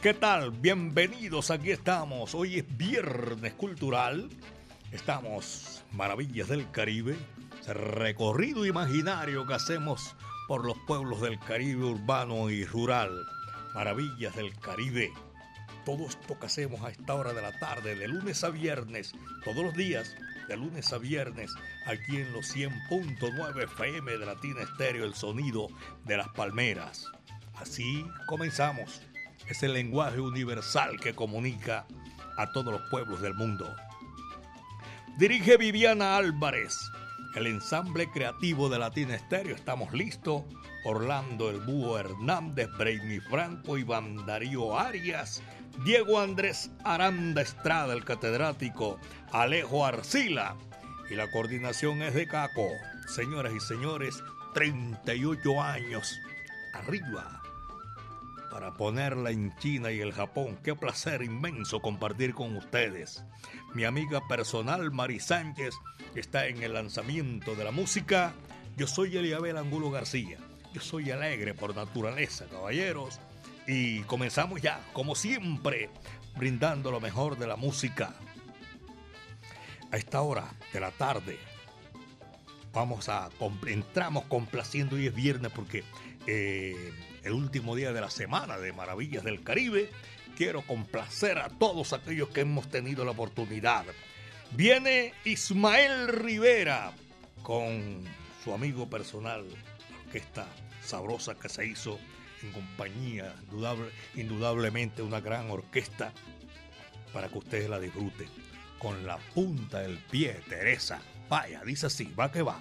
¿Qué tal? Bienvenidos, aquí estamos. Hoy es Viernes Cultural. Estamos, Maravillas del Caribe, ese recorrido imaginario que hacemos por los pueblos del Caribe urbano y rural. Maravillas del Caribe. Todo esto que hacemos a esta hora de la tarde, de lunes a viernes, todos los días, de lunes a viernes, aquí en los 100.9 FM de Latina Estéreo, el sonido de las palmeras. Así comenzamos es el lenguaje universal que comunica a todos los pueblos del mundo. Dirige Viviana Álvarez, el ensamble creativo de Latina Estéreo. Estamos listos. Orlando El Búho Hernández, Brainy Franco, Iván Darío Arias, Diego Andrés Aranda Estrada, el catedrático, Alejo Arcila. Y la coordinación es de Caco. Señoras y señores, 38 años arriba para ponerla en China y el Japón. Qué placer inmenso compartir con ustedes. Mi amiga personal Mari Sánchez está en el lanzamiento de la música. Yo soy Eliabel Angulo García. Yo soy alegre por naturaleza, caballeros. Y comenzamos ya, como siempre, brindando lo mejor de la música. A esta hora de la tarde, vamos a entramos complaciendo y es viernes porque eh, el último día de la semana de Maravillas del Caribe, quiero complacer a todos aquellos que hemos tenido la oportunidad. Viene Ismael Rivera con su amigo personal, la orquesta sabrosa que se hizo en compañía, indudablemente una gran orquesta para que ustedes la disfruten. Con la punta del pie, Teresa. Vaya, dice así, va que va.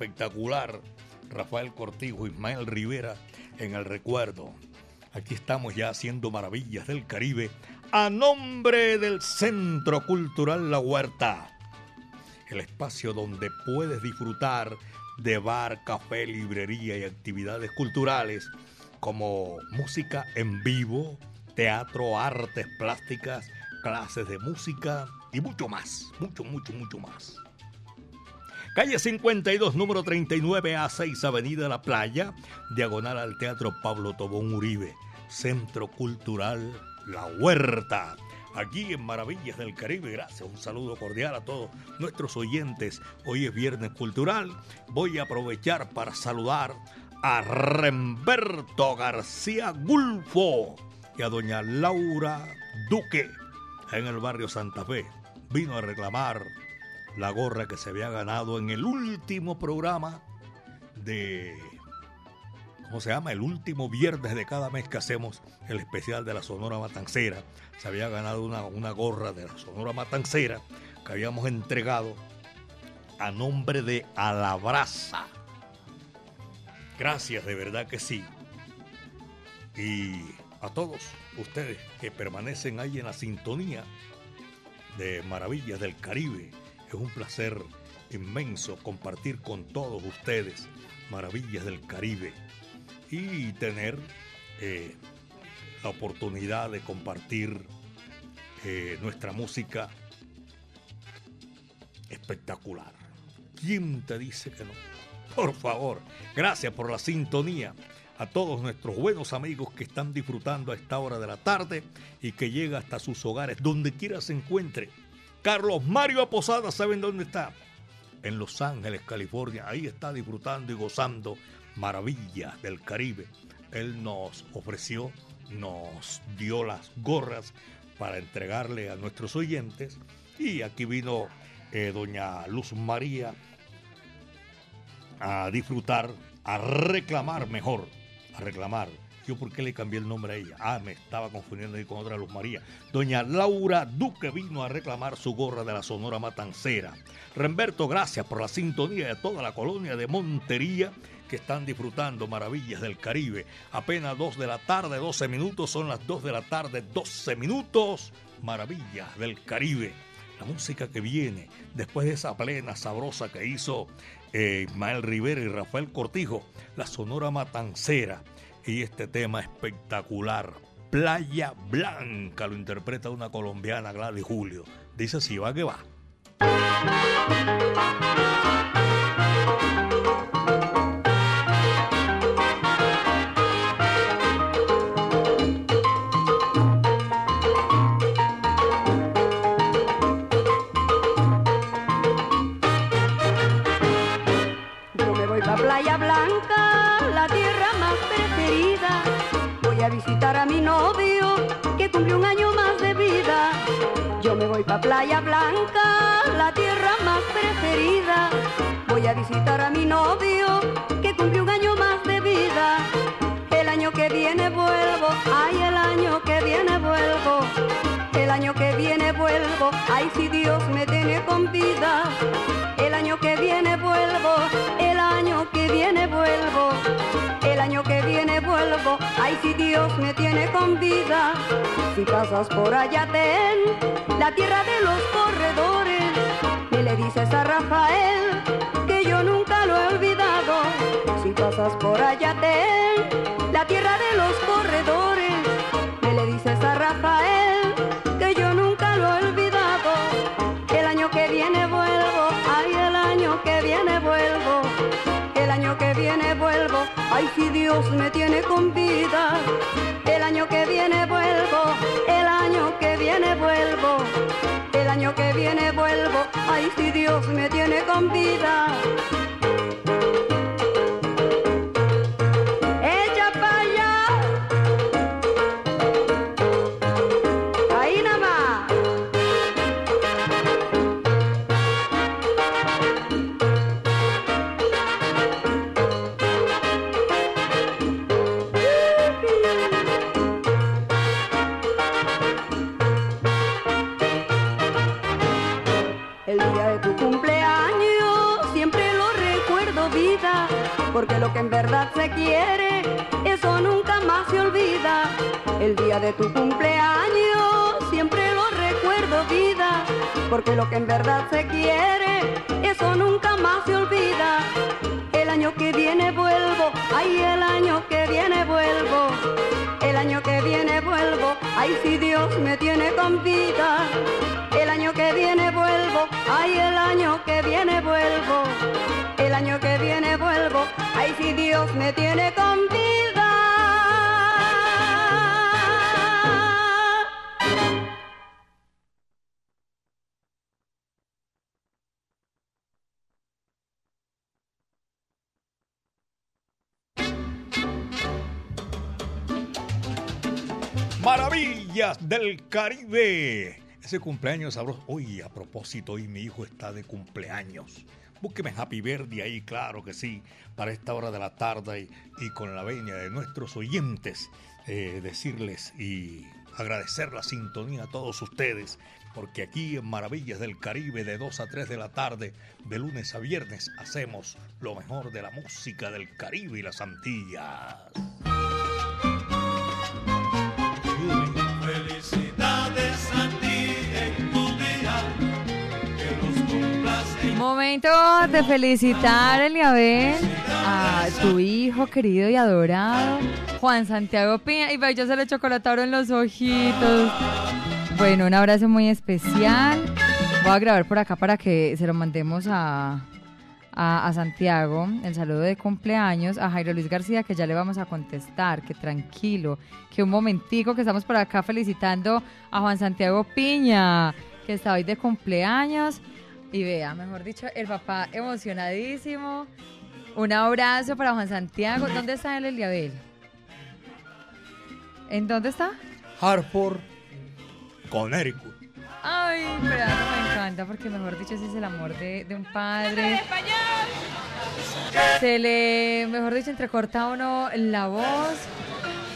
Espectacular. Rafael Cortijo, Ismael Rivera en el recuerdo. Aquí estamos ya haciendo maravillas del Caribe a nombre del Centro Cultural La Huerta. El espacio donde puedes disfrutar de bar, café, librería y actividades culturales como música en vivo, teatro, artes plásticas, clases de música y mucho más, mucho, mucho, mucho más. Calle 52, número 39 A6, Avenida La Playa, diagonal al Teatro Pablo Tobón Uribe, Centro Cultural La Huerta. Aquí en Maravillas del Caribe, gracias, un saludo cordial a todos nuestros oyentes. Hoy es Viernes Cultural. Voy a aprovechar para saludar a Remberto García Gulfo y a doña Laura Duque en el barrio Santa Fe. Vino a reclamar la gorra que se había ganado en el último programa de... ¿Cómo se llama? El último viernes de cada mes que hacemos el especial de la Sonora Matancera. Se había ganado una, una gorra de la Sonora Matancera que habíamos entregado a nombre de Alabraza. Gracias, de verdad que sí. Y a todos ustedes que permanecen ahí en la sintonía de Maravillas del Caribe es un placer inmenso compartir con todos ustedes maravillas del Caribe y tener eh, la oportunidad de compartir eh, nuestra música espectacular. ¿Quién te dice que no? Por favor, gracias por la sintonía a todos nuestros buenos amigos que están disfrutando a esta hora de la tarde y que llega hasta sus hogares, donde quiera se encuentre Carlos Mario Posada, ¿saben dónde está? En Los Ángeles, California. Ahí está disfrutando y gozando maravillas del Caribe. Él nos ofreció, nos dio las gorras para entregarle a nuestros oyentes. Y aquí vino eh, doña Luz María a disfrutar, a reclamar mejor, a reclamar yo por qué le cambié el nombre a ella. Ah, me estaba confundiendo ahí con otra Luz María. Doña Laura Duque vino a reclamar su gorra de la Sonora Matancera. Remberto, gracias por la sintonía de toda la colonia de Montería que están disfrutando maravillas del Caribe. Apenas 2 de la tarde, 12 minutos, son las 2 de la tarde, 12 minutos. Maravillas del Caribe. La música que viene después de esa plena sabrosa que hizo eh, Ismael Rivera y Rafael Cortijo, la Sonora Matancera y este tema espectacular. Playa Blanca lo interpreta una colombiana, Gladys Julio. Dice así, va que va. Visitar a mi novio, que cumplió un año más de vida. Yo me voy pa' Playa Blanca, la tierra más preferida. Voy a visitar a mi novio, que cumplió un año más de vida. El año que viene vuelvo, ay, el año que viene vuelvo. El año que viene vuelvo, ay, si Dios me tiene con vida. El año que viene vuelvo, el año que viene vuelvo. El año que viene vuelvo, ay, si Dios me tiene con vida. Si pasas por allá, ten la tierra de los corredores. Y le dices a Rafael que yo nunca lo he olvidado. Si pasas por allá, ten la tierra de los corredores. Ay, si Dios me tiene con vida. Quiere, eso nunca más se olvida. El día de tu cumpleaños siempre lo recuerdo vida, porque lo que en verdad se quiere, eso nunca más se olvida. El año que viene vuelvo, ay el año que viene vuelvo, el año que viene vuelvo, ay si Dios me tiene con vida. El año que viene ay el año que viene vuelvo, el año que viene vuelvo, ay si Dios me tiene con vida. Maravillas del Caribe. Ese cumpleaños sabroso. Oye, a propósito, hoy mi hijo está de cumpleaños. Búsqueme Happy Verde ahí, claro que sí, para esta hora de la tarde y, y con la veña de nuestros oyentes, eh, decirles y agradecer la sintonía a todos ustedes, porque aquí en Maravillas del Caribe de 2 a 3 de la tarde, de lunes a viernes, hacemos lo mejor de la música del Caribe y las Antillas. Momento de felicitar, Eliabel, a tu hijo querido y adorado, Juan Santiago Piña. Y vaya, ya se le chocolataron los ojitos. Bueno, un abrazo muy especial. Voy a grabar por acá para que se lo mandemos a, a, a Santiago, el saludo de cumpleaños, a Jairo Luis García, que ya le vamos a contestar, que tranquilo, que un momentico que estamos por acá felicitando a Juan Santiago Piña, que está hoy de cumpleaños. Y vea, mejor dicho, el papá emocionadísimo. Un abrazo para Juan Santiago. ¿Dónde está el Eliabel? ¿En dónde está? Hartford, Connecticut. Ay, pero me encanta porque, mejor dicho, ese es el amor de, de un padre. Se le, mejor dicho, entrecorta uno la voz.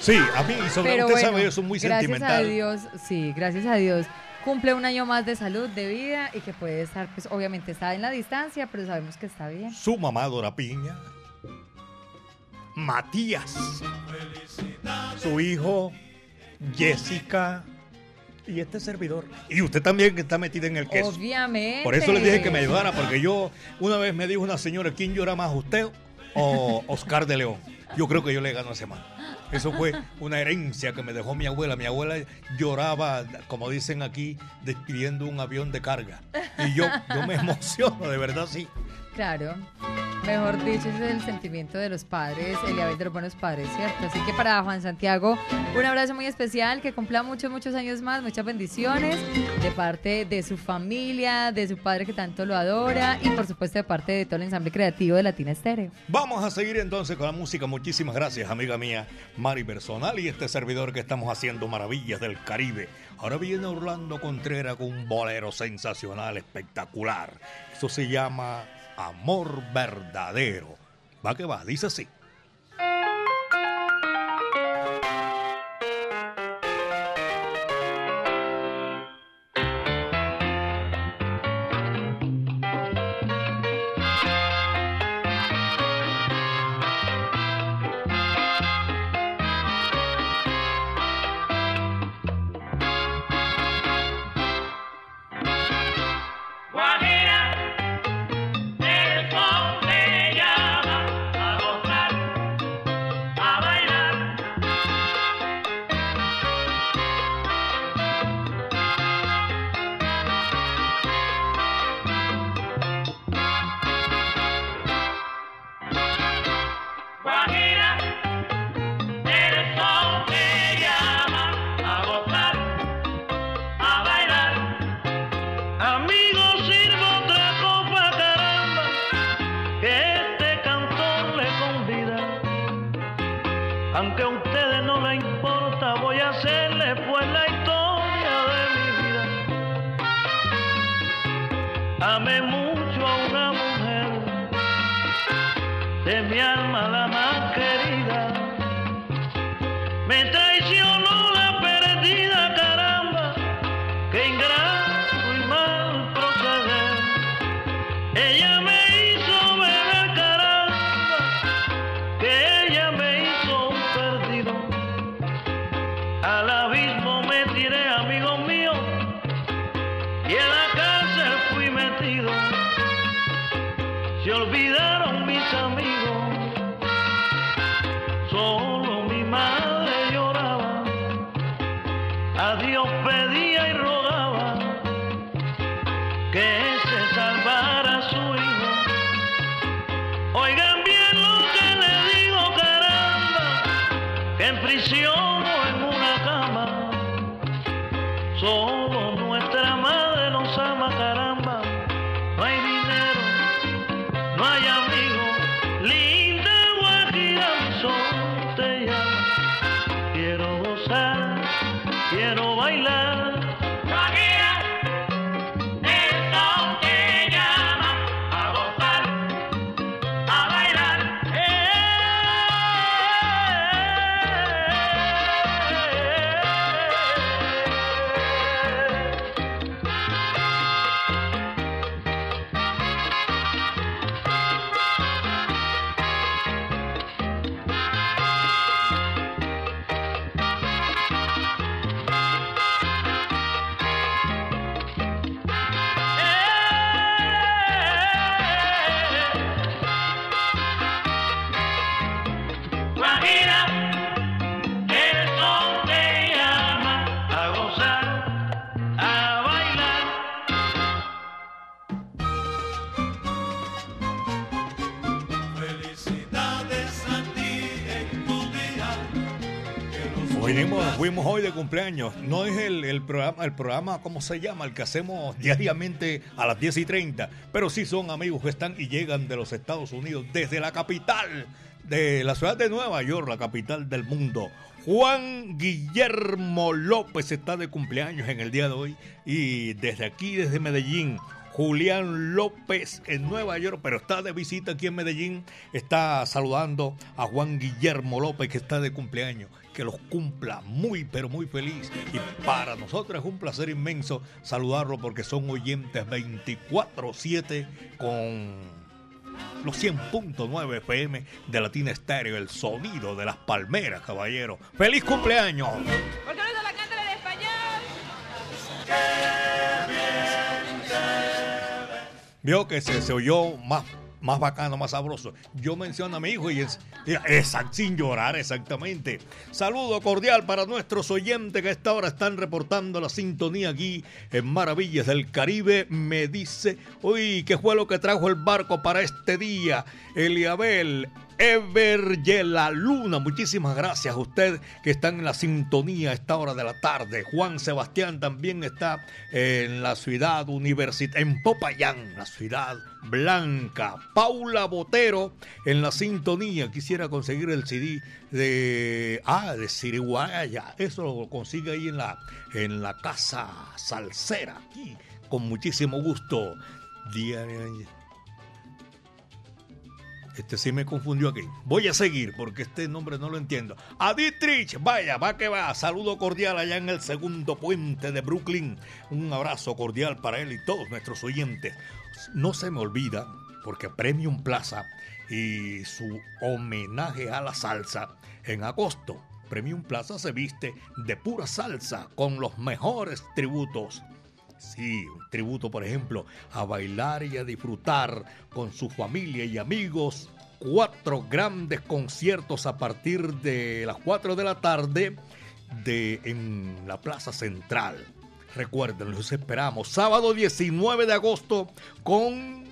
Sí, a mí, sobre Pero usted bueno, sabe, yo soy muy gracias sentimental. a Dios, sí, gracias a Dios. Cumple un año más de salud, de vida y que puede estar, pues obviamente está en la distancia, pero sabemos que está bien. Su mamá, Dora Piña. Matías. Su hijo, Jessica. Y este servidor. Y usted también que está metida en el queso. Obviamente. Por eso le dije que me ayudara, porque yo, una vez me dijo una señora, ¿quién llora más, usted o Oscar de León? Yo creo que yo le gano a ese man. Eso fue una herencia que me dejó mi abuela. Mi abuela lloraba, como dicen aquí, despidiendo un avión de carga. Y yo, yo me emociono, de verdad, sí. Claro. Mejor dicho, ese es el sentimiento de los padres, el de los buenos padres, ¿cierto? Así que para Juan Santiago, un abrazo muy especial, que cumpla muchos, muchos años más, muchas bendiciones de parte de su familia, de su padre que tanto lo adora y por supuesto de parte de todo el ensamble creativo de Latina Estéreo. Vamos a seguir entonces con la música. Muchísimas gracias, amiga mía, Mari Personal y este servidor que estamos haciendo maravillas del Caribe. Ahora viene Orlando Contreras con un bolero sensacional, espectacular. Eso se llama Amor Verdadero. Va que va, dice así. Aunque a ustedes no le importa, voy a hacerle pues la historia de mi vida. Amé Fuimos, hoy de cumpleaños. No es el, el programa, el programa, ¿cómo se llama? El que hacemos diariamente a las 10 y 30. Pero sí son amigos que están y llegan de los Estados Unidos, desde la capital de la ciudad de Nueva York, la capital del mundo. Juan Guillermo López está de cumpleaños en el día de hoy. Y desde aquí, desde Medellín, Julián López en Nueva York, pero está de visita aquí en Medellín. Está saludando a Juan Guillermo López, que está de cumpleaños. Que los cumpla muy, pero muy feliz. Y para nosotros es un placer inmenso saludarlo porque son oyentes 24-7 con los 100.9 FM de Latina Estéreo, el sonido de las palmeras, caballero. ¡Feliz cumpleaños! ¿Por qué no se la canta en español? Vio que se, se oyó más, más bacano, más sabroso. Yo menciono a mi hijo y es, sin llorar, exactamente. Saludo cordial para nuestros oyentes que a esta hora están reportando la sintonía aquí en Maravillas del Caribe. Me dice, uy, ¿qué fue lo que trajo el barco para este día? Eliabel, Ever la Luna, muchísimas gracias a usted que están en la sintonía a esta hora de la tarde. Juan Sebastián también está en la ciudad universitaria, en Popayán, la ciudad blanca. Paula Botero en la sintonía. Quisiera conseguir el CD de, ah, de Siriguaya. Eso lo consigue ahí en la, en la casa salsera, aquí, con muchísimo gusto. Día- este sí me confundió aquí. Voy a seguir porque este nombre no lo entiendo. A Dietrich, vaya, va que va. Saludo cordial allá en el segundo puente de Brooklyn. Un abrazo cordial para él y todos nuestros oyentes. No se me olvida, porque Premium Plaza y su homenaje a la salsa en agosto. Premium Plaza se viste de pura salsa con los mejores tributos. Sí, un tributo, por ejemplo, a bailar y a disfrutar con su familia y amigos. Cuatro grandes conciertos a partir de las 4 de la tarde de, en la Plaza Central. Recuerden, los esperamos. Sábado 19 de agosto con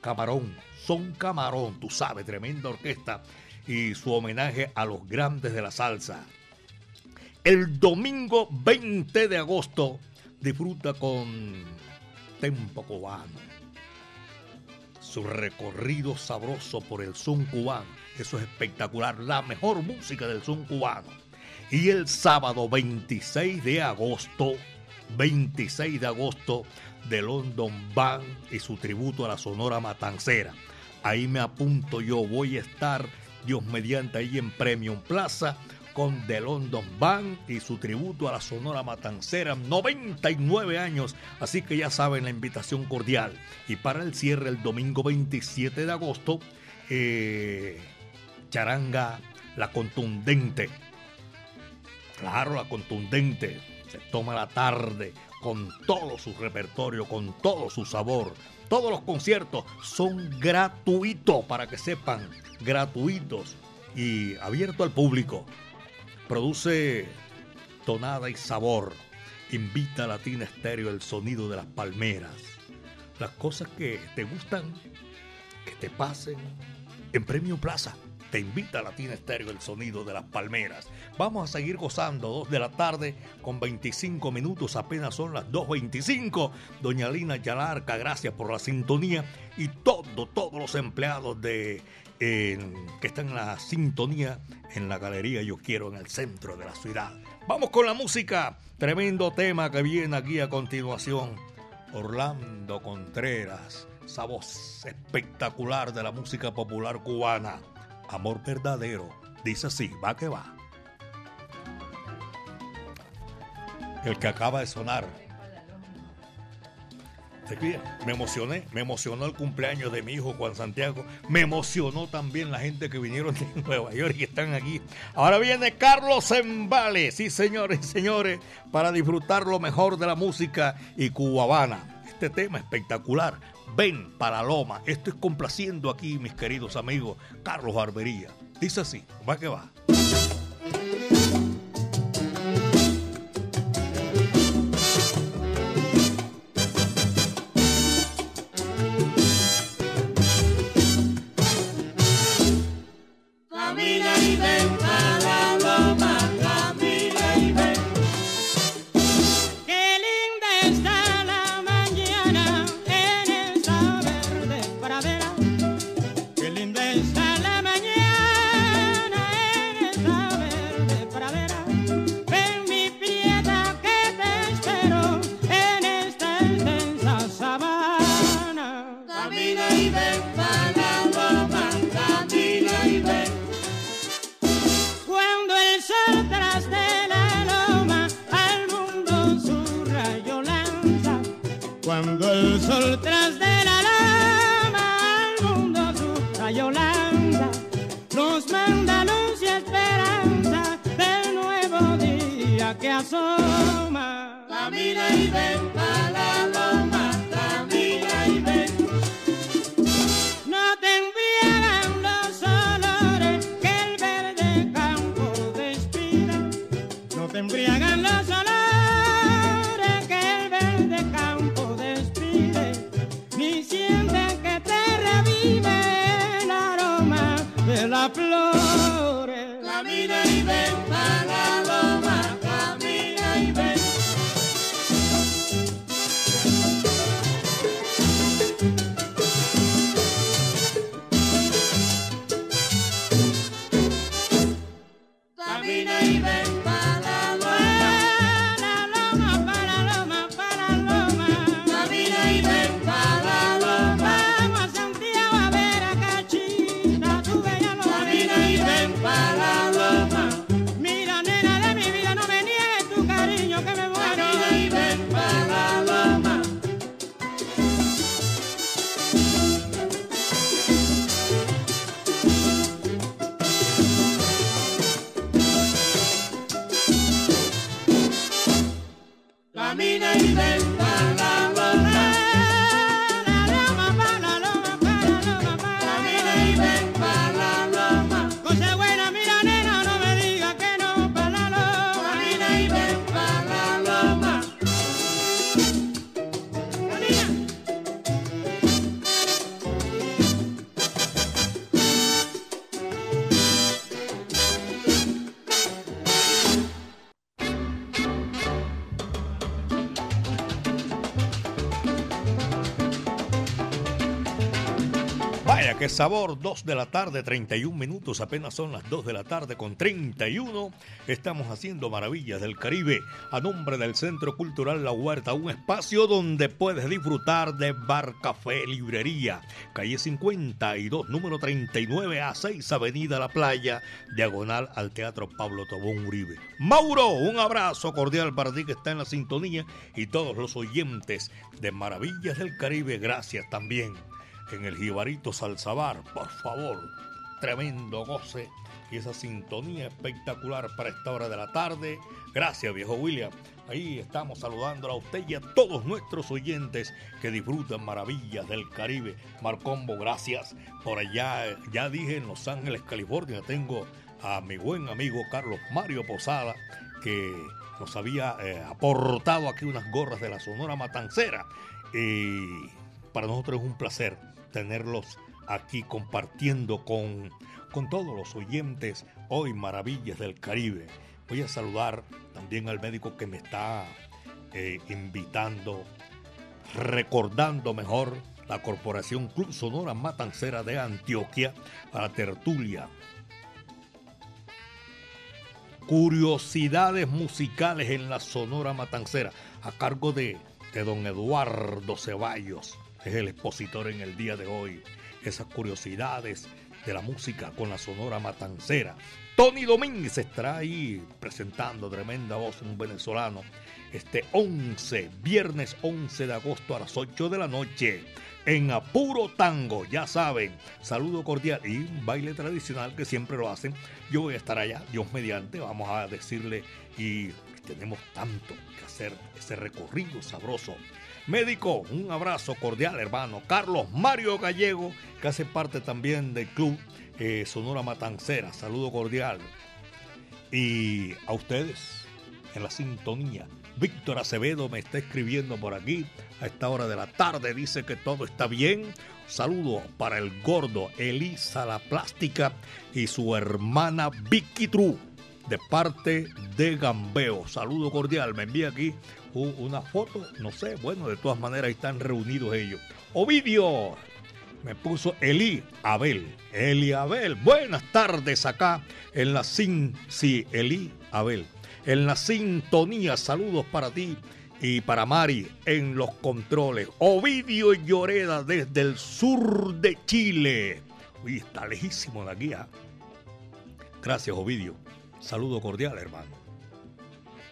Camarón. Son Camarón, tú sabes, tremenda orquesta. Y su homenaje a los grandes de la salsa. El domingo 20 de agosto disfruta con Tempo Cubano. Su recorrido sabroso por el son cubano. Eso es espectacular. La mejor música del son cubano. Y el sábado 26 de agosto, 26 de agosto, de London Band y su tributo a la Sonora Matancera. Ahí me apunto yo. Voy a estar, Dios mediante, ahí en Premium Plaza con The London Band y su tributo a la Sonora Matancera, 99 años, así que ya saben la invitación cordial. Y para el cierre, el domingo 27 de agosto, eh, Charanga, la contundente. Claro, la contundente. Se toma la tarde con todo su repertorio, con todo su sabor. Todos los conciertos son gratuitos, para que sepan, gratuitos y abiertos al público produce tonada y sabor. Invita a Latina Estéreo el sonido de las palmeras. Las cosas que te gustan, que te pasen en Premio Plaza. Te invita a Latina Estéreo el sonido de las palmeras. Vamos a seguir gozando, 2 de la tarde con 25 minutos, apenas son las 2.25. Doña Lina Yalarca, gracias por la sintonía y todo, todos los empleados de que están en la sintonía en la galería Yo Quiero en el centro de la ciudad. Vamos con la música, tremendo tema que viene aquí a continuación. Orlando Contreras, esa voz espectacular de la música popular cubana. Amor verdadero, dice así, va que va. El que acaba de sonar. Me emocioné, me emocionó el cumpleaños de mi hijo Juan Santiago, me emocionó también la gente que vinieron de Nueva York y que están aquí. Ahora viene Carlos Embale, sí señores y señores, para disfrutar lo mejor de la música y cubana. Este tema espectacular, ven para Loma, esto es complaciendo aquí mis queridos amigos Carlos Barbería. Dice así, va que va. Camina y ven y ven para sabor, 2 de la tarde, 31 minutos, apenas son las 2 de la tarde con 31. Estamos haciendo maravillas del Caribe a nombre del Centro Cultural La Huerta, un espacio donde puedes disfrutar de bar, café, librería. Calle 52, número 39 a 6, Avenida La Playa, diagonal al Teatro Pablo Tobón Uribe. Mauro, un abrazo cordial para ti que está en la sintonía y todos los oyentes de Maravillas del Caribe, gracias también en el Jibarito Salsabar, por favor. Tremendo goce y esa sintonía espectacular para esta hora de la tarde. Gracias, viejo William. Ahí estamos saludando a usted y a todos nuestros oyentes que disfrutan maravillas del Caribe. Marcombo, gracias. Por allá, ya dije, en Los Ángeles, California, tengo a mi buen amigo Carlos Mario Posada, que nos había eh, aportado aquí unas gorras de la Sonora Matancera. Y para nosotros es un placer tenerlos aquí compartiendo con, con todos los oyentes hoy Maravillas del Caribe. Voy a saludar también al médico que me está eh, invitando, recordando mejor la Corporación Club Sonora Matancera de Antioquia para tertulia. Curiosidades musicales en la Sonora Matancera, a cargo de, de don Eduardo Ceballos, es el expositor en el día de hoy. Esas curiosidades de la música con la Sonora Matancera. Tony Domínguez estará ahí presentando tremenda voz, un venezolano, este 11, viernes 11 de agosto a las 8 de la noche en Apuro Tango, ya saben, saludo cordial y un baile tradicional que siempre lo hacen. Yo voy a estar allá, Dios mediante, vamos a decirle y tenemos tanto que hacer ese recorrido sabroso. Médico, un abrazo cordial, hermano. Carlos Mario Gallego, que hace parte también del club eh, Sonora Matancera, saludo cordial. Y a ustedes, en la sintonía, Víctor Acevedo me está escribiendo por aquí a esta hora de la tarde. Dice que todo está bien. Saludo para el gordo Elisa la Plástica y su hermana Vicky True de parte de Gambeo. Saludo cordial. Me envía aquí una foto. No sé. Bueno, de todas maneras ahí están reunidos ellos. Ovidio. Me puso Eli Abel. Eli Abel. Buenas tardes acá en la Sin. Sí, Eli Abel en la sintonía. Saludos para ti y para Mari en los controles. Ovidio Lloreda desde el sur de Chile. Uy, está lejísimo de aquí. ¿ah? Gracias, Ovidio. Saludo cordial, hermano.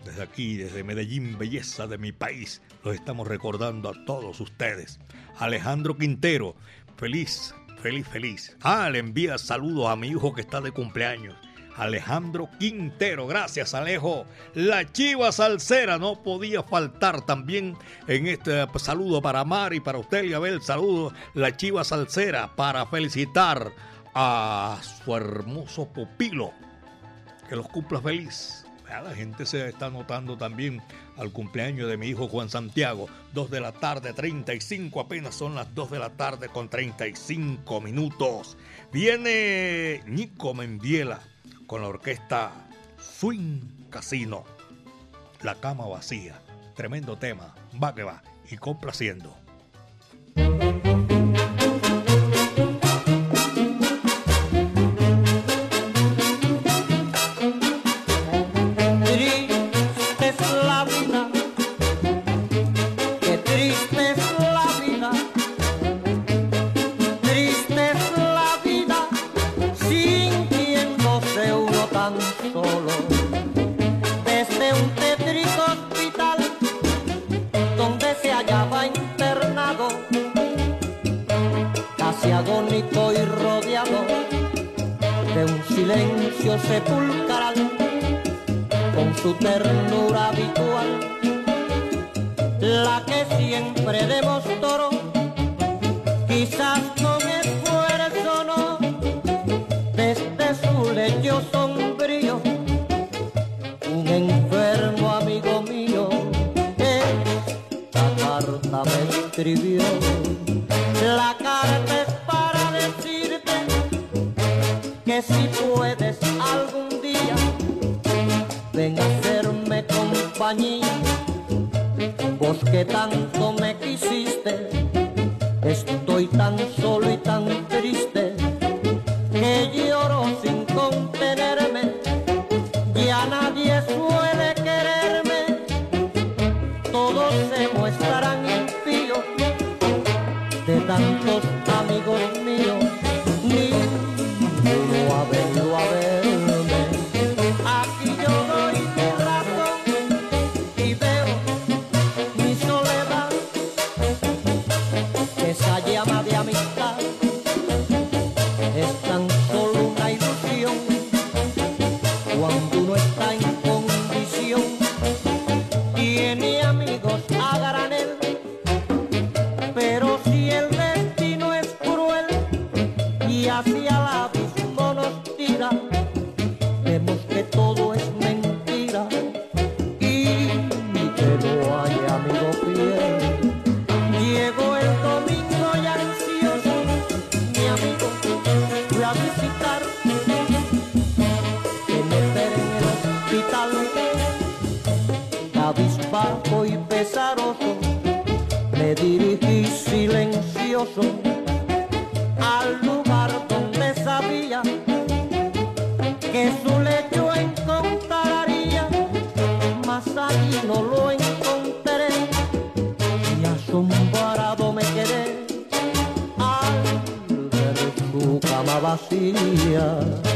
Desde aquí, desde Medellín, belleza de mi país, los estamos recordando a todos ustedes. Alejandro Quintero, feliz, feliz, feliz. Ah, le envía saludos a mi hijo que está de cumpleaños. Alejandro Quintero. Gracias, Alejo. La Chiva Salsera no podía faltar también en este saludo para Mari, para usted, y Abel. Saludo, la Chiva Salsera, para felicitar a su hermoso pupilo. Que los cumpla feliz. La gente se está notando también al cumpleaños de mi hijo Juan Santiago. 2 de la tarde, 35, apenas son las 2 de la tarde con 35 minutos. Viene Nico Mendiela con la orquesta Swing Casino. La cama vacía. Tremendo tema. Va que va. Y complaciendo. Sepulcral con su ternura habitual, la que siempre demostró, quizás con esfuerzo no, desde su lecho sombrío, un enfermo amigo mío, esta carta me escribió. La carta es para decirte que si compañía. Vos que tanto me quisiste, estoy tan solo y tan cama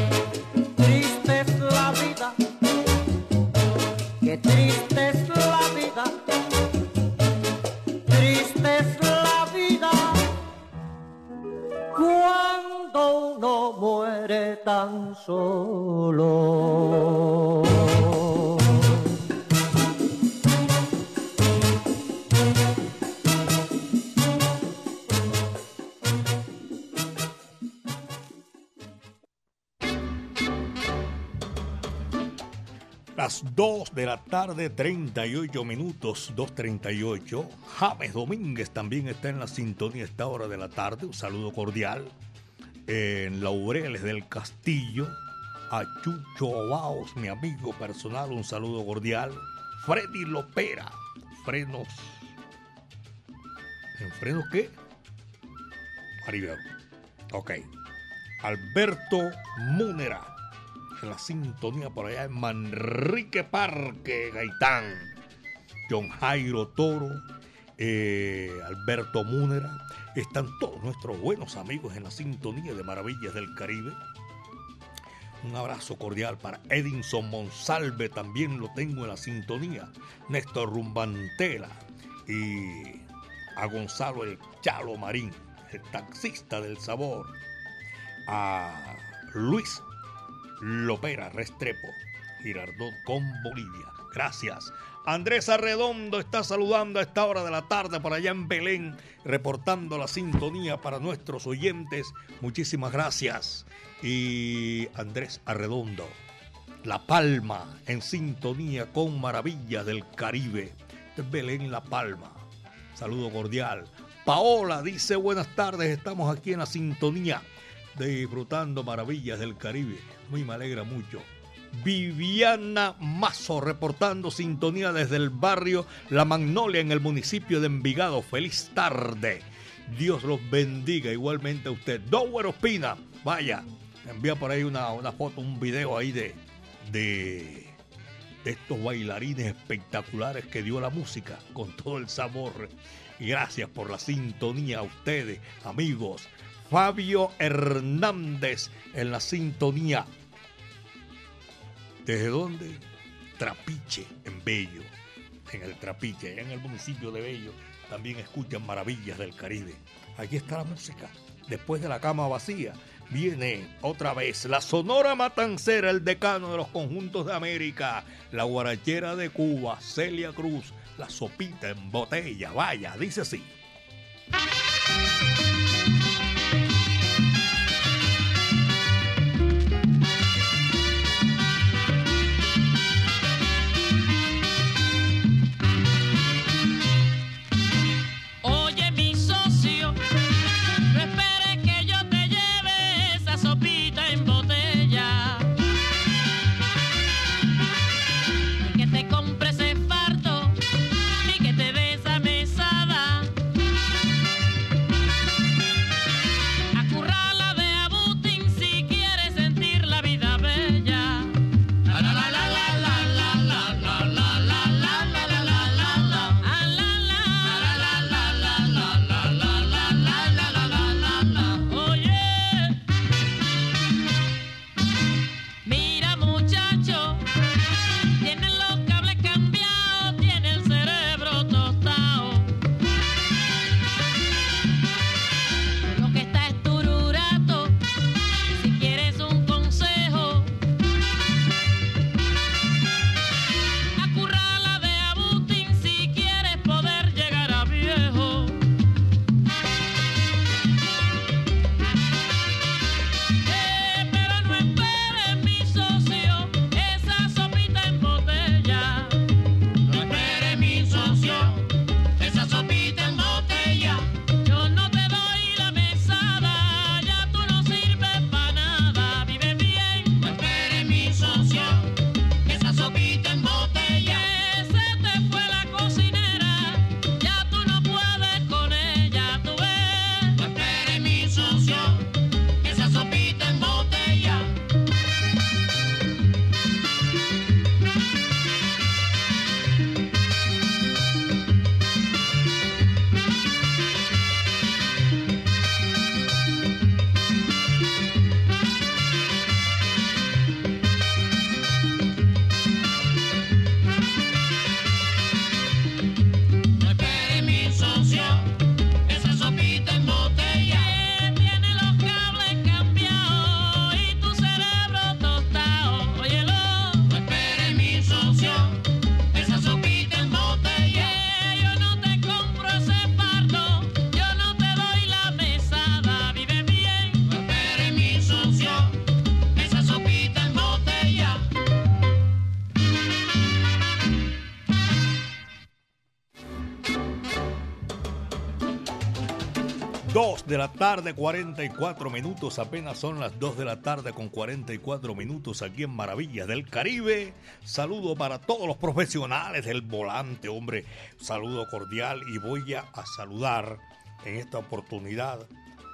tarde, 38 minutos, 2.38. James Domínguez también está en la sintonía a esta hora de la tarde. Un saludo cordial. En Laureles del Castillo, a Chucho Obaos, mi amigo personal, un saludo cordial. Freddy Lopera, frenos. ¿En frenos qué? Maribel. Ok. Alberto Múnera en la sintonía por allá en Manrique Parque, Gaitán. John Jairo Toro, eh, Alberto Múnera. Están todos nuestros buenos amigos en la sintonía de Maravillas del Caribe. Un abrazo cordial para Edinson Monsalve, también lo tengo en la sintonía. Néstor Rumbantela y a Gonzalo El Chalo Marín, el taxista del sabor. A Luis Lopera Restrepo, Girardot con Bolivia. Gracias. Andrés Arredondo está saludando a esta hora de la tarde por allá en Belén, reportando la sintonía para nuestros oyentes. Muchísimas gracias. Y Andrés Arredondo, La Palma, en sintonía con Maravillas del Caribe. De Belén La Palma. Saludo cordial. Paola dice buenas tardes, estamos aquí en la sintonía disfrutando maravillas del Caribe. Muy me alegra mucho. Viviana Mazo reportando sintonía desde el barrio La Magnolia en el municipio de Envigado. Feliz tarde. Dios los bendiga igualmente a usted. Dower Ospina, vaya, envía por ahí una, una foto, un video ahí de, de, de estos bailarines espectaculares que dio la música con todo el sabor. Y gracias por la sintonía a ustedes, amigos. Fabio Hernández en la sintonía. ¿Desde dónde? Trapiche, en Bello. En el Trapiche, en el municipio de Bello. También escuchan maravillas del Caribe. Aquí está la música. Después de la cama vacía, viene otra vez la Sonora Matancera, el decano de los conjuntos de América, la guarachera de Cuba, Celia Cruz, la sopita en botella. Vaya, dice así. De la tarde, 44 minutos. Apenas son las 2 de la tarde con 44 minutos aquí en Maravillas del Caribe. Saludo para todos los profesionales del volante, hombre. Saludo cordial y voy a, saludar en esta oportunidad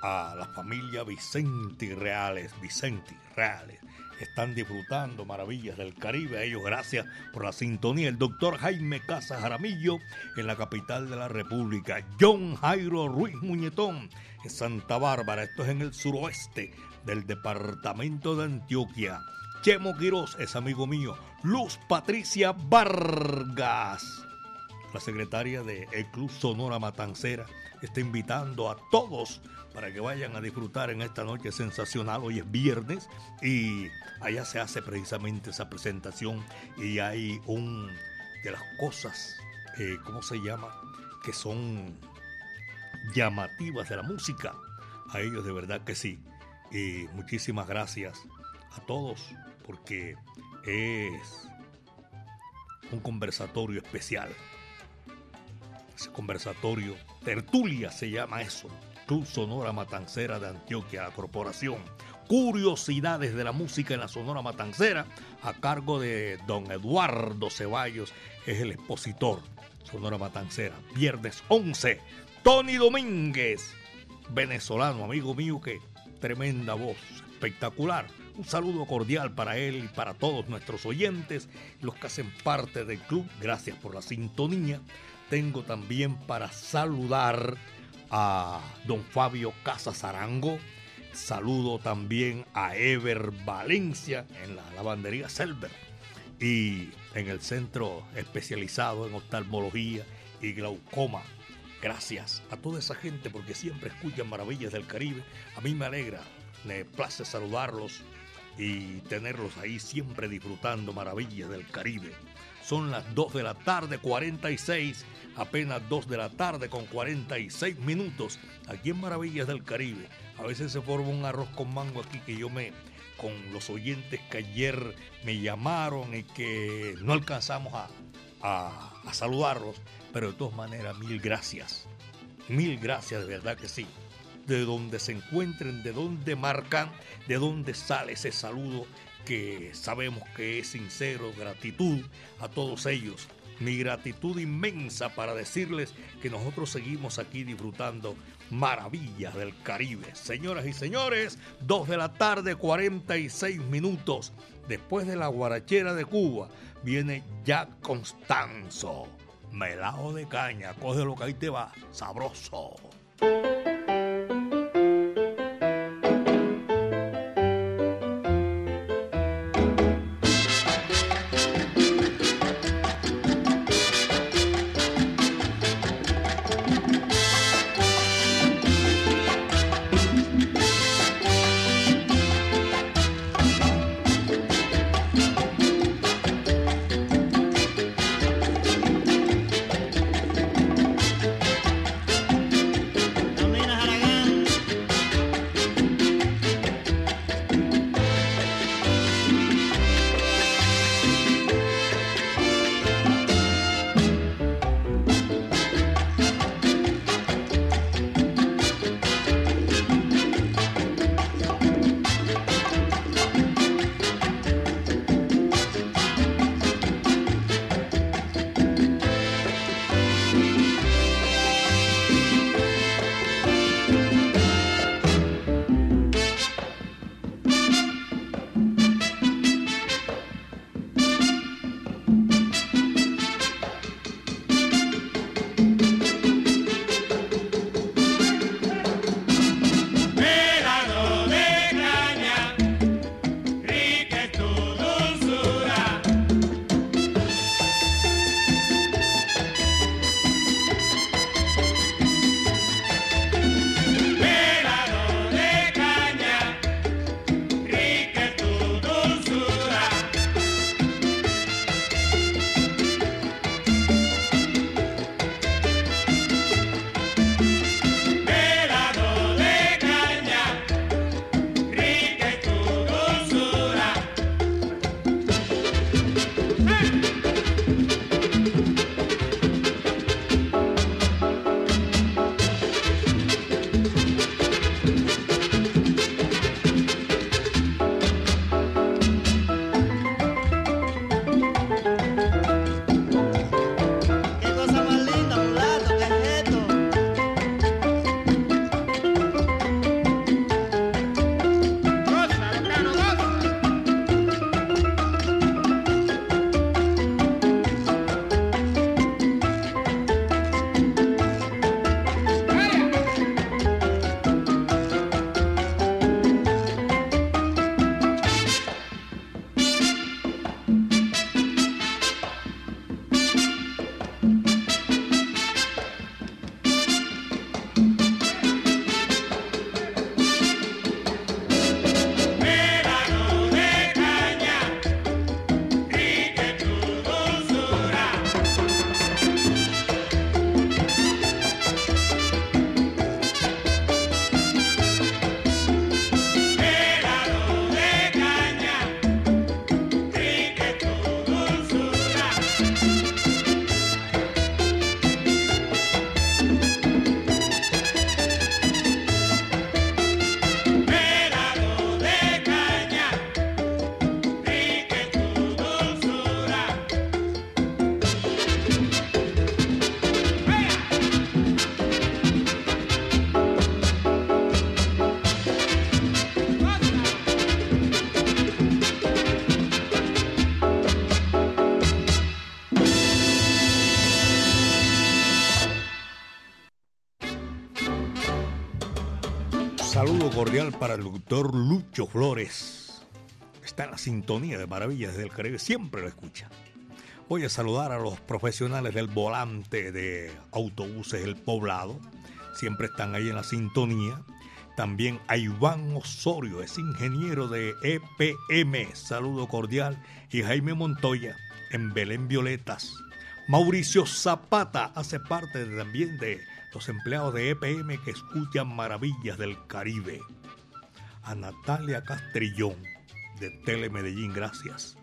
a la familia Vicente Reales. Vicente Reales están disfrutando maravillas del Caribe. A ellos gracias por la sintonía. El doctor Jaime Casa Jaramillo en la capital de la República. John Jairo Ruiz Muñetón Santa Bárbara. Esto es en el suroeste del departamento de Antioquia. Chemo Quirós es amigo mío. Luz Patricia Vargas. La secretaria del Club Sonora Matancera está invitando a todos para que vayan a disfrutar en esta noche sensacional. Hoy es viernes y allá se hace precisamente esa presentación y hay un de las cosas, eh, ¿cómo se llama? Que son llamativas de la música. A ellos de verdad que sí. Y muchísimas gracias a todos porque es un conversatorio especial. Ese conversatorio, tertulia se llama eso. Club Sonora Matancera de Antioquia, la corporación. Curiosidades de la música en la Sonora Matancera, a cargo de don Eduardo Ceballos, es el expositor. Sonora Matancera, viernes 11. Tony Domínguez, venezolano, amigo mío, que tremenda voz, espectacular. Un saludo cordial para él y para todos nuestros oyentes, los que hacen parte del club. Gracias por la sintonía. Tengo también para saludar a don Fabio Casas Arango. Saludo también a Ever Valencia en la lavandería Selber y en el centro especializado en oftalmología y glaucoma. Gracias a toda esa gente porque siempre escuchan Maravillas del Caribe. A mí me alegra, me place saludarlos y tenerlos ahí siempre disfrutando Maravillas del Caribe. Son las 2 de la tarde, 46, apenas 2 de la tarde con 46 minutos aquí en Maravillas del Caribe. A veces se forma un arroz con mango aquí que yo me, con los oyentes que ayer me llamaron y que no alcanzamos a, a, a saludarlos, pero de todas maneras, mil gracias. Mil gracias, de verdad que sí. De donde se encuentren, de donde marcan, de donde sale ese saludo que sabemos que es sincero, gratitud a todos ellos. Mi gratitud inmensa para decirles que nosotros seguimos aquí disfrutando maravillas del Caribe. Señoras y señores, 2 de la tarde, 46 minutos. Después de la guarachera de Cuba, viene Jack Constanzo. Melao de caña, coge lo que ahí te va, sabroso. Cordial para el doctor Lucho Flores. Está en la sintonía de Maravillas del Caribe, siempre lo escucha. Voy a saludar a los profesionales del volante de autobuses El Poblado. Siempre están ahí en la sintonía. También a Iván Osorio, es ingeniero de EPM. Saludo cordial. Y Jaime Montoya en Belén Violetas. Mauricio Zapata hace parte también de los empleados de EPM que escuchan Maravillas del Caribe. A Natalia Castrillón de Tele Medellín, gracias.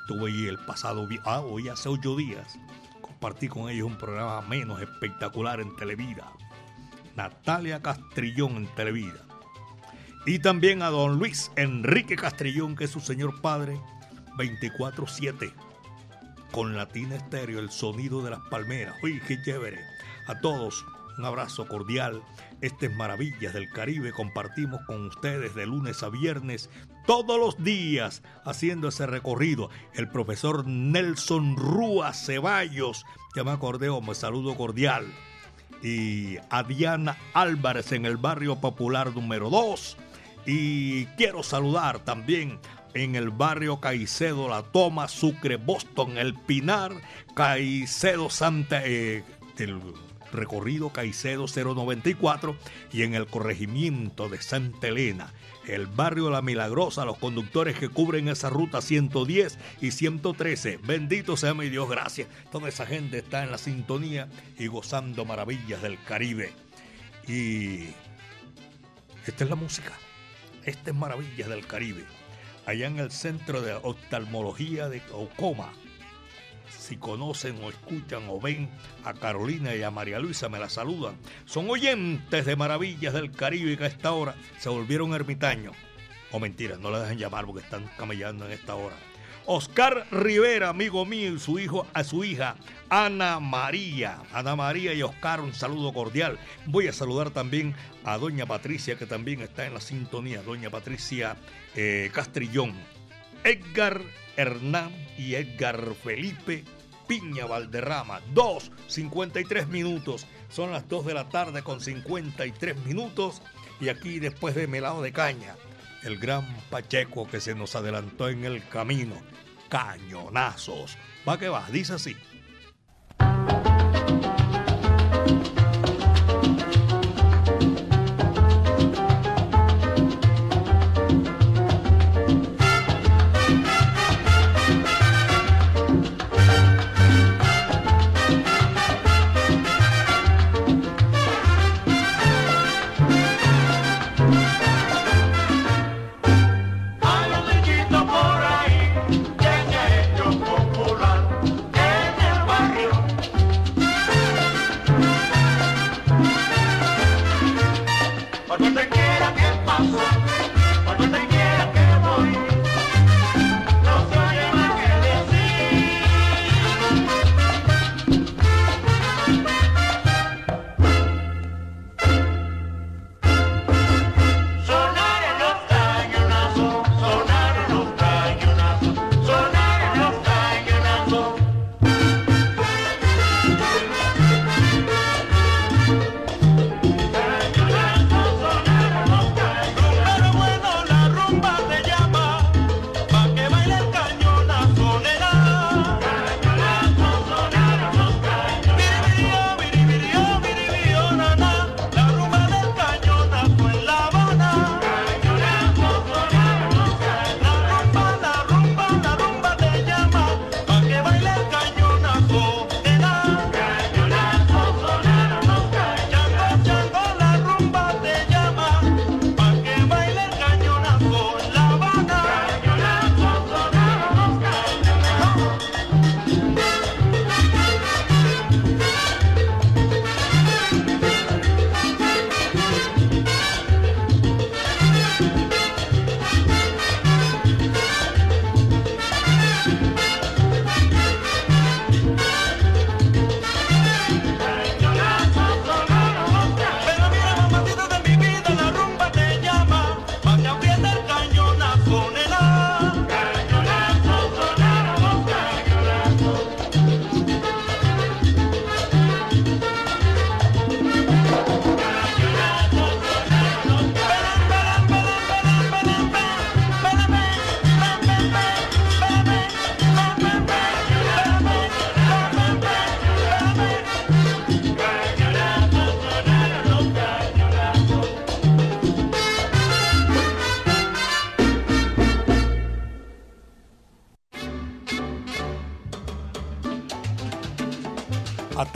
Estuve allí el pasado, ah, hoy hace ocho días. Compartí con ellos un programa menos espectacular en Televida. Natalia Castrillón en Televida. Y también a don Luis Enrique Castrillón, que es su señor padre, 24-7. Con Latina Estéreo, el sonido de las palmeras. Uy, qué chévere. A todos, un abrazo cordial. Estas Maravillas del Caribe compartimos con ustedes de lunes a viernes todos los días haciendo ese recorrido. El profesor Nelson Rúa Ceballos, ya me acordé, me saludo cordial y a Diana Álvarez en el barrio popular número 2. Y quiero saludar también en el barrio Caicedo, La Toma, Sucre, Boston, El Pinar, Caicedo Santa, eh, recorrido Caicedo 094 y en el corregimiento de Santa Elena el barrio La Milagrosa, los conductores que cubren esa ruta 110 y 113. Bendito sea mi Dios, gracias. Toda esa gente está en la sintonía y gozando maravillas del Caribe. Y esta es la música. Esta es Maravillas del Caribe. Allá en el centro de oftalmología de Ocoma si conocen o escuchan o ven a Carolina y a María Luisa, me la saludan. Son oyentes de Maravillas del Caribe que a esta hora se volvieron ermitaños. O mentiras, no la dejen llamar porque están camellando en esta hora. Oscar Rivera, amigo mío, y su hijo, a su hija Ana María. Ana María y Oscar, un saludo cordial. Voy a saludar también a doña Patricia, que también está en la sintonía. Doña Patricia eh, Castrillón. Edgar Hernán y Edgar Felipe Piña Valderrama. 2, 53 minutos. Son las 2 de la tarde con 53 minutos. Y aquí después de Melado de Caña, el gran Pacheco que se nos adelantó en el camino. Cañonazos. Va que va, dice así.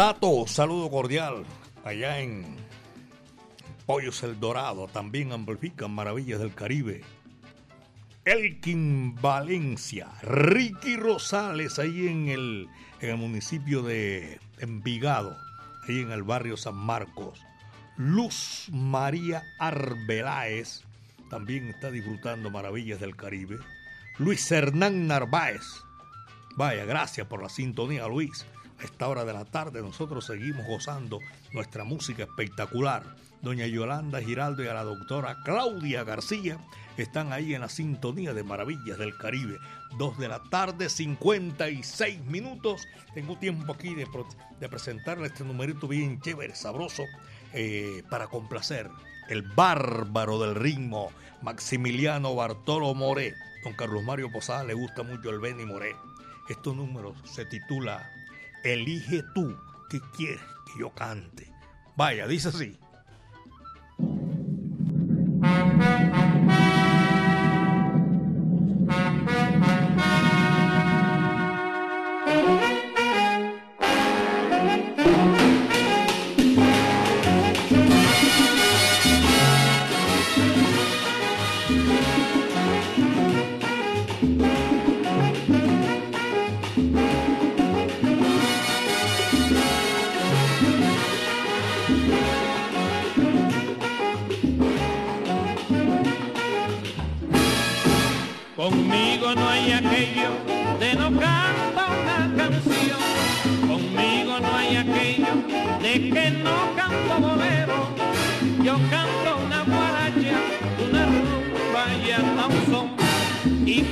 Tato, saludo cordial. Allá en Pollos El Dorado también amplifican Maravillas del Caribe. Elkin Valencia, Ricky Rosales, ahí en el, en el municipio de Envigado, ahí en el barrio San Marcos. Luz María Arbeláez también está disfrutando Maravillas del Caribe. Luis Hernán Narváez, vaya, gracias por la sintonía, Luis. A esta hora de la tarde nosotros seguimos gozando nuestra música espectacular. Doña Yolanda Giraldo y a la doctora Claudia García están ahí en la sintonía de Maravillas del Caribe. Dos de la tarde, 56 minutos. Tengo tiempo aquí de, presentarle este numerito bien chévere, sabroso, eh, para complacer el bárbaro del ritmo, Maximiliano Bartolo Moré. Don Carlos Mario Posada le gusta mucho el Benny Moré. Estos números se titula Elige tú que quieres que yo cante. Vaya, dice así.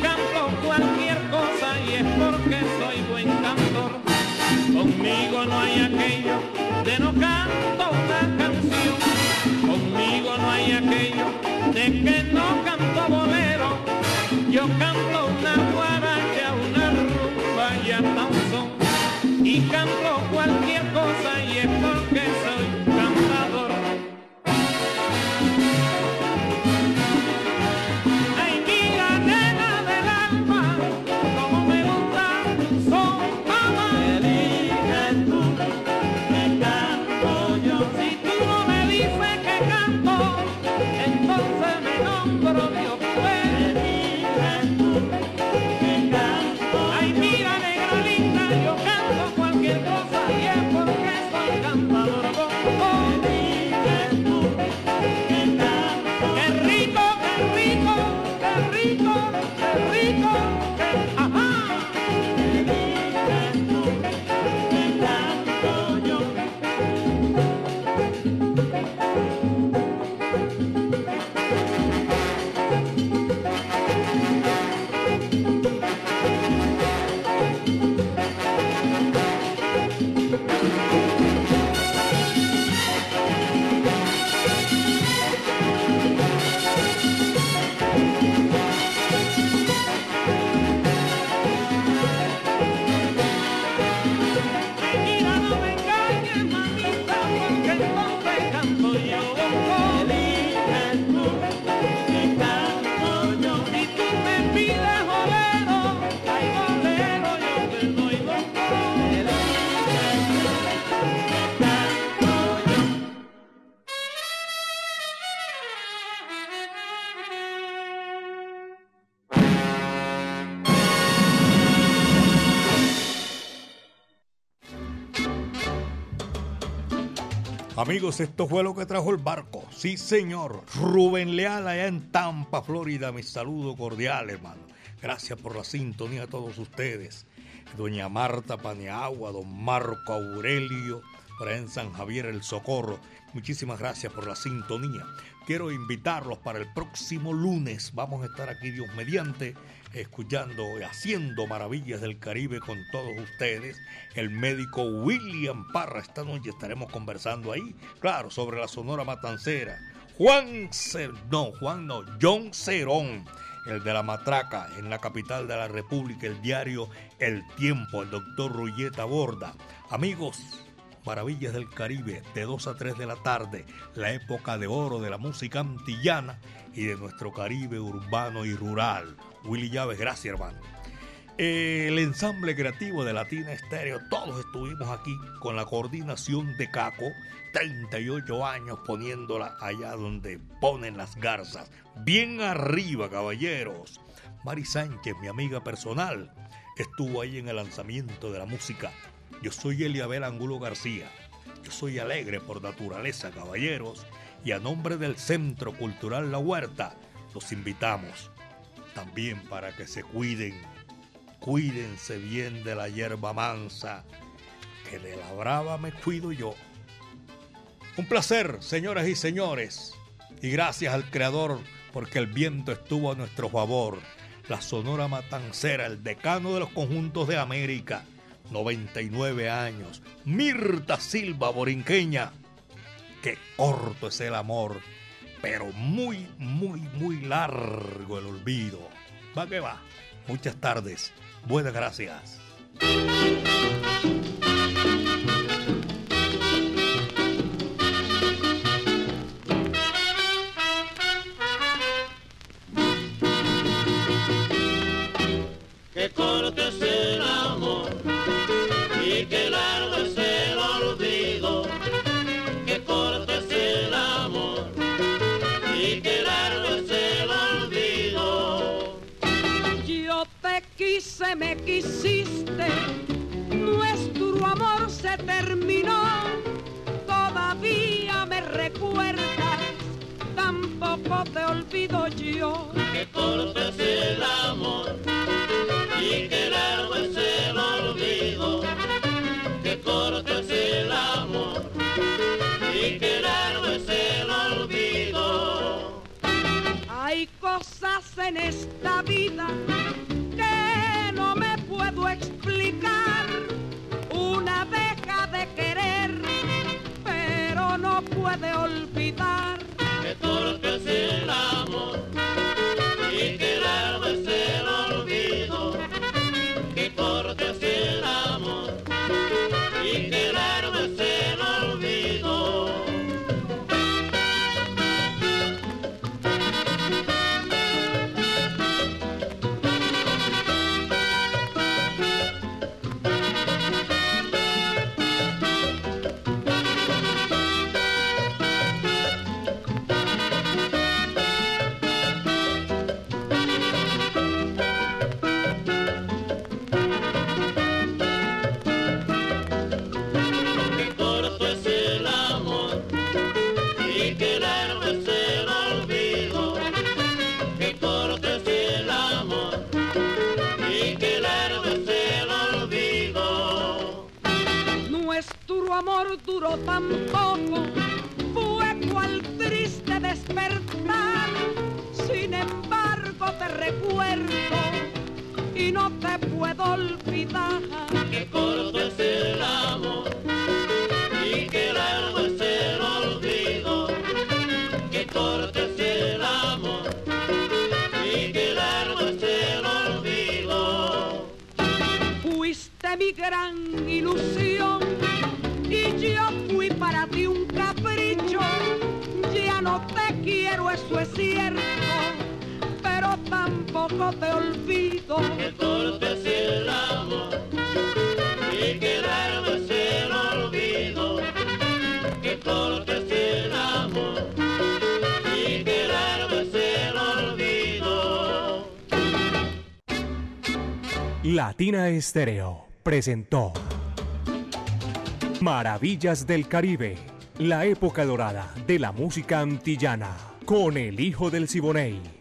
Canto cualquier cosa y es porque soy buen cantor. Conmigo no hay aquello de no canto una canción. Conmigo no hay aquello de que no canto bolero. Yo canto una guaracha, una rumba y hasta un son. Y canto Amigos, esto fue lo que trajo el barco. Sí, señor. Rubén Leal allá en Tampa, Florida. Mi saludo cordial, hermano. Gracias por la sintonía a todos ustedes. Doña Marta Paniagua, don Marco Aurelio, por ahí en San Javier el Socorro. Muchísimas gracias por la sintonía. Quiero invitarlos para el próximo lunes. Vamos a estar aquí, Dios mediante, escuchando y haciendo maravillas del Caribe con todos ustedes. El médico William Parra. Esta noche estaremos conversando ahí, claro, sobre la Sonora Matancera. Juan Cer no, Juan no, John Cerón, el de la matraca, en la capital de la República, el diario El Tiempo, el doctor Rulleta Borda. Amigos, Maravillas del Caribe, de 2 a 3 de la tarde, la época de oro de la música antillana y de nuestro Caribe urbano y rural. Willy Llaves, gracias hermano. El ensamble creativo de Latina Estéreo, todos estuvimos aquí con la coordinación de Caco, 38 años poniéndola allá donde ponen las garzas. Bien arriba, caballeros. Mari Sánchez, mi amiga personal, estuvo ahí en el lanzamiento de la música. Yo soy Eliabel Angulo García. Yo soy alegre por naturaleza, caballeros. Y a nombre del Centro Cultural La Huerta, los invitamos también para que se cuiden. Cuídense bien de la hierba mansa, que de la brava me cuido yo. Un placer, señoras y señores. Y gracias al Creador porque el viento estuvo a nuestro favor. La Sonora Matancera, el decano de los conjuntos de América, 99 años. Mirta Silva Borinqueña. Qué corto es el amor, pero muy, muy, muy largo el olvido. Va que va. Muchas tardes. Buenas gracias. Quisiste, nuestro amor se terminó. Todavía me recuerdas, tampoco te olvido yo. Que corto es el amor y que largo es el olvido, que corto es el amor y que largo es el olvido. Hay cosas en esta vida puedo explicar. Una deja de querer, pero no puede olvidar. Recuerdo y no te puedo olvidar. Tampoco te olvido. Que corto es el amor y que largo es el olvido, que corto es el amor y que largo es el olvido. Latina Estéreo presentó Maravillas del Caribe, la época dorada de la música antillana, con el hijo del Siboney,